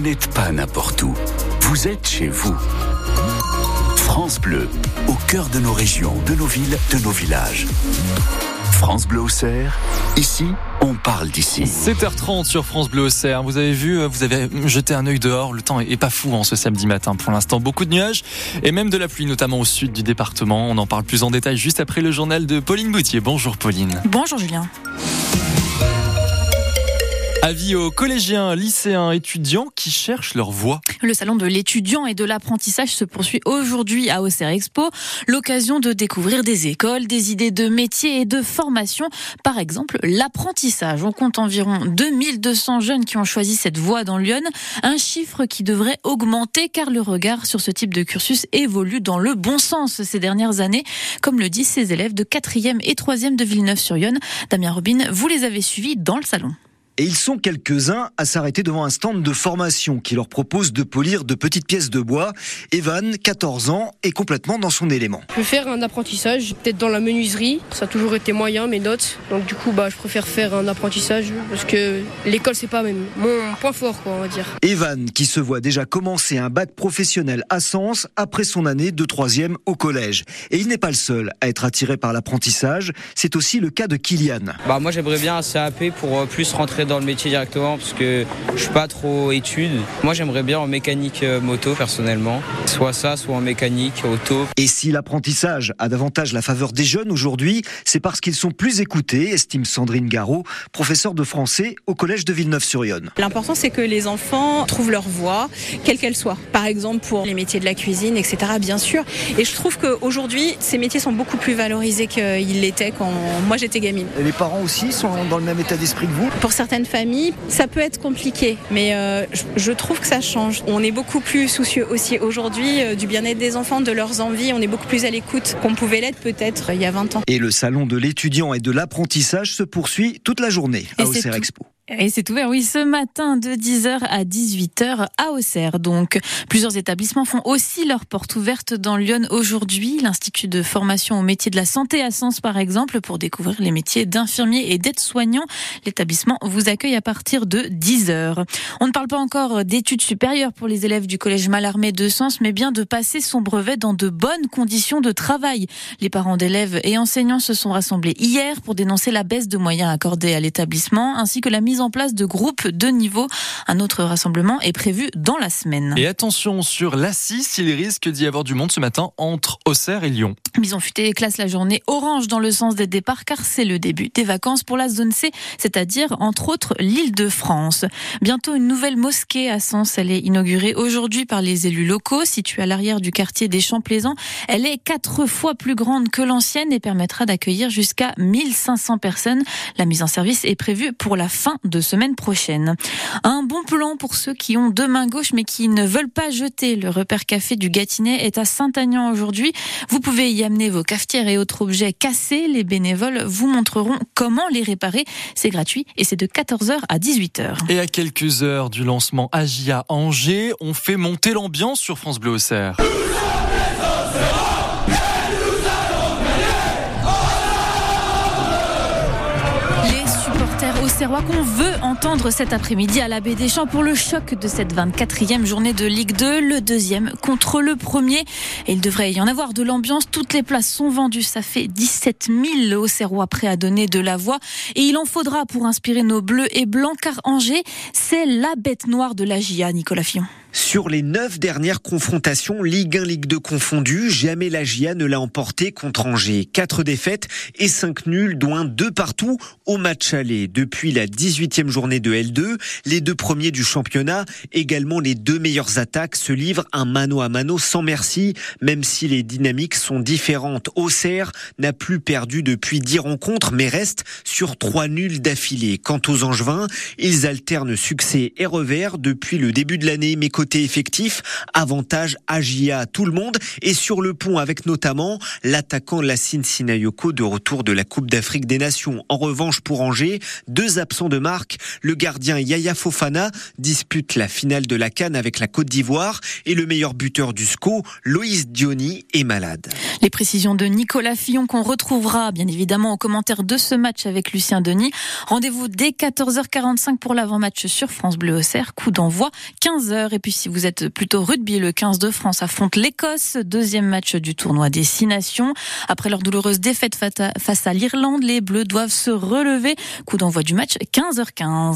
vous n'êtes pas n'importe où. Vous êtes chez vous. France Bleu, au cœur de nos régions, de nos villes, de nos villages. France Bleu Auxerre, ici, on parle d'ici. 7h30 sur France Bleu Auxerre. Vous avez vu, vous avez jeté un œil dehors. Le temps est pas fou en ce samedi matin pour l'instant. Beaucoup de nuages et même de la pluie, notamment au sud du département. On en parle plus en détail juste après le journal de Pauline Boutier. Bonjour Pauline. Bonjour Julien. Avis aux collégiens, lycéens, étudiants qui cherchent leur voie. Le salon de l'étudiant et de l'apprentissage se poursuit aujourd'hui à Auxerre Expo. L'occasion de découvrir des écoles, des idées de métiers et de formation. Par exemple, l'apprentissage. On compte environ 2200 jeunes qui ont choisi cette voie dans Lyon. Un chiffre qui devrait augmenter car le regard sur ce type de cursus évolue dans le bon sens ces dernières années, comme le disent ces élèves de 4e et 3e de Villeneuve-sur-Yonne. Damien Robin, vous les avez suivis dans le salon. Et ils sont quelques-uns à s'arrêter devant un stand de formation qui leur propose de polir de petites pièces de bois. Evan, 14 ans, est complètement dans son élément. Je peux faire un apprentissage, peut-être dans la menuiserie. Ça a toujours été moyen, mes notes. Donc du coup, bah, je préfère faire un apprentissage parce que l'école, c'est pas même mon point fort, quoi, on va dire. Evan, qui se voit déjà commencer un bac professionnel à Sens après son année de troisième au collège. Et il n'est pas le seul à être attiré par l'apprentissage. C'est aussi le cas de Kylian. Bah, moi, j'aimerais bien un CAP pour euh, plus rentrer dans le métier directement parce que je suis pas trop étude. Moi j'aimerais bien en mécanique euh, moto personnellement, soit ça, soit en mécanique auto. Et si l'apprentissage a davantage la faveur des jeunes aujourd'hui, c'est parce qu'ils sont plus écoutés, estime Sandrine Garot, professeure de français au collège de Villeneuve-sur-Yonne. L'important c'est que les enfants trouvent leur voie, quelle qu'elle soit. Par exemple pour les métiers de la cuisine, etc. Bien sûr. Et je trouve qu'aujourd'hui ces métiers sont beaucoup plus valorisés qu'ils l'étaient quand moi j'étais gamine. Et les parents aussi sont dans le même état d'esprit que vous? Pour certaines famille, ça peut être compliqué, mais euh, je trouve que ça change. On est beaucoup plus soucieux aussi aujourd'hui euh, du bien-être des enfants, de leurs envies. On est beaucoup plus à l'écoute qu'on pouvait l'être peut-être il y a 20 ans. Et le salon de l'étudiant et de l'apprentissage se poursuit toute la journée à Auxerre Expo. Et c'est ouvert, oui, ce matin de 10h à 18h à Auxerre. Donc, plusieurs établissements font aussi leurs portes ouvertes dans Lyon aujourd'hui. L'Institut de formation au métier de la santé à Sens, par exemple, pour découvrir les métiers d'infirmier et d'aide-soignant. L'établissement vous accueille à partir de 10h. On ne parle pas encore d'études supérieures pour les élèves du collège Mallarmé de Sens, mais bien de passer son brevet dans de bonnes conditions de travail. Les parents d'élèves et enseignants se sont rassemblés hier pour dénoncer la baisse de moyens accordés à l'établissement, ainsi que la mise en place de groupes de niveau. Un autre rassemblement est prévu dans la semaine. Et attention sur l'Assis, il risque d'y avoir du monde ce matin entre Auxerre et Lyon. Bison Futé classe la journée orange dans le sens des départs car c'est le début des vacances pour la zone C, c'est-à-dire entre autres l'île de France. Bientôt une nouvelle mosquée à Sens, elle est inaugurée aujourd'hui par les élus locaux, située à l'arrière du quartier des Champs Plaisants. Elle est quatre fois plus grande que l'ancienne et permettra d'accueillir jusqu'à 1500 personnes. La mise en service est prévue pour la fin de semaine prochaine. Un bon plan pour ceux qui ont deux mains gauches mais qui ne veulent pas jeter. Le repère café du Gâtinais est à Saint-Agnan aujourd'hui. Vous pouvez y amener vos cafetières et autres objets cassés. Les bénévoles vous montreront comment les réparer. C'est gratuit et c'est de 14h à 18h. Et à quelques heures du lancement Agia Angers, on fait monter l'ambiance sur France Bleu Auxerre. Qu'on veut entendre cet après-midi à la Baie des Champs pour le choc de cette 24e journée de Ligue 2, le deuxième contre le premier. Et il devrait y en avoir de l'ambiance. Toutes les places sont vendues. Ça fait 17 000 Auxerrois prêts à donner de la voix. Et il en faudra pour inspirer nos bleus et blancs car Angers, c'est la bête noire de la GIA, Nicolas Fillon. Sur les neuf dernières confrontations, Ligue 1, Ligue 2 confondues, jamais la GIA ne l'a emporté contre Angers. Quatre défaites et cinq nuls, dont un deux partout au match aller. Depuis la 18e journée de L2, les deux premiers du championnat, également les deux meilleures attaques, se livrent un mano à mano sans merci, même si les dynamiques sont différentes. Auxerre n'a plus perdu depuis dix rencontres, mais reste sur trois nuls d'affilée. Quant aux Angevins, ils alternent succès et revers depuis le début de l'année, côté effectif, avantage Agia à tout le monde et sur le pont avec notamment l'attaquant Lassine Sinayoko de retour de la Coupe d'Afrique des Nations. En revanche, pour Angers, deux absents de marque, le gardien Yaya Fofana dispute la finale de la Cannes avec la Côte d'Ivoire et le meilleur buteur du SCO, Loïs Diony, est malade. Les précisions de Nicolas Fillon qu'on retrouvera bien évidemment aux commentaires de ce match avec Lucien Denis. Rendez-vous dès 14h45 pour l'avant-match sur France Bleu Auxerre. Coup d'envoi 15h. Et si vous êtes plutôt rugby, le 15 de France affronte l'Écosse. Deuxième match du tournoi des Six Nations. Après leur douloureuse défaite face à l'Irlande, les Bleus doivent se relever. Coup d'envoi du match 15h15.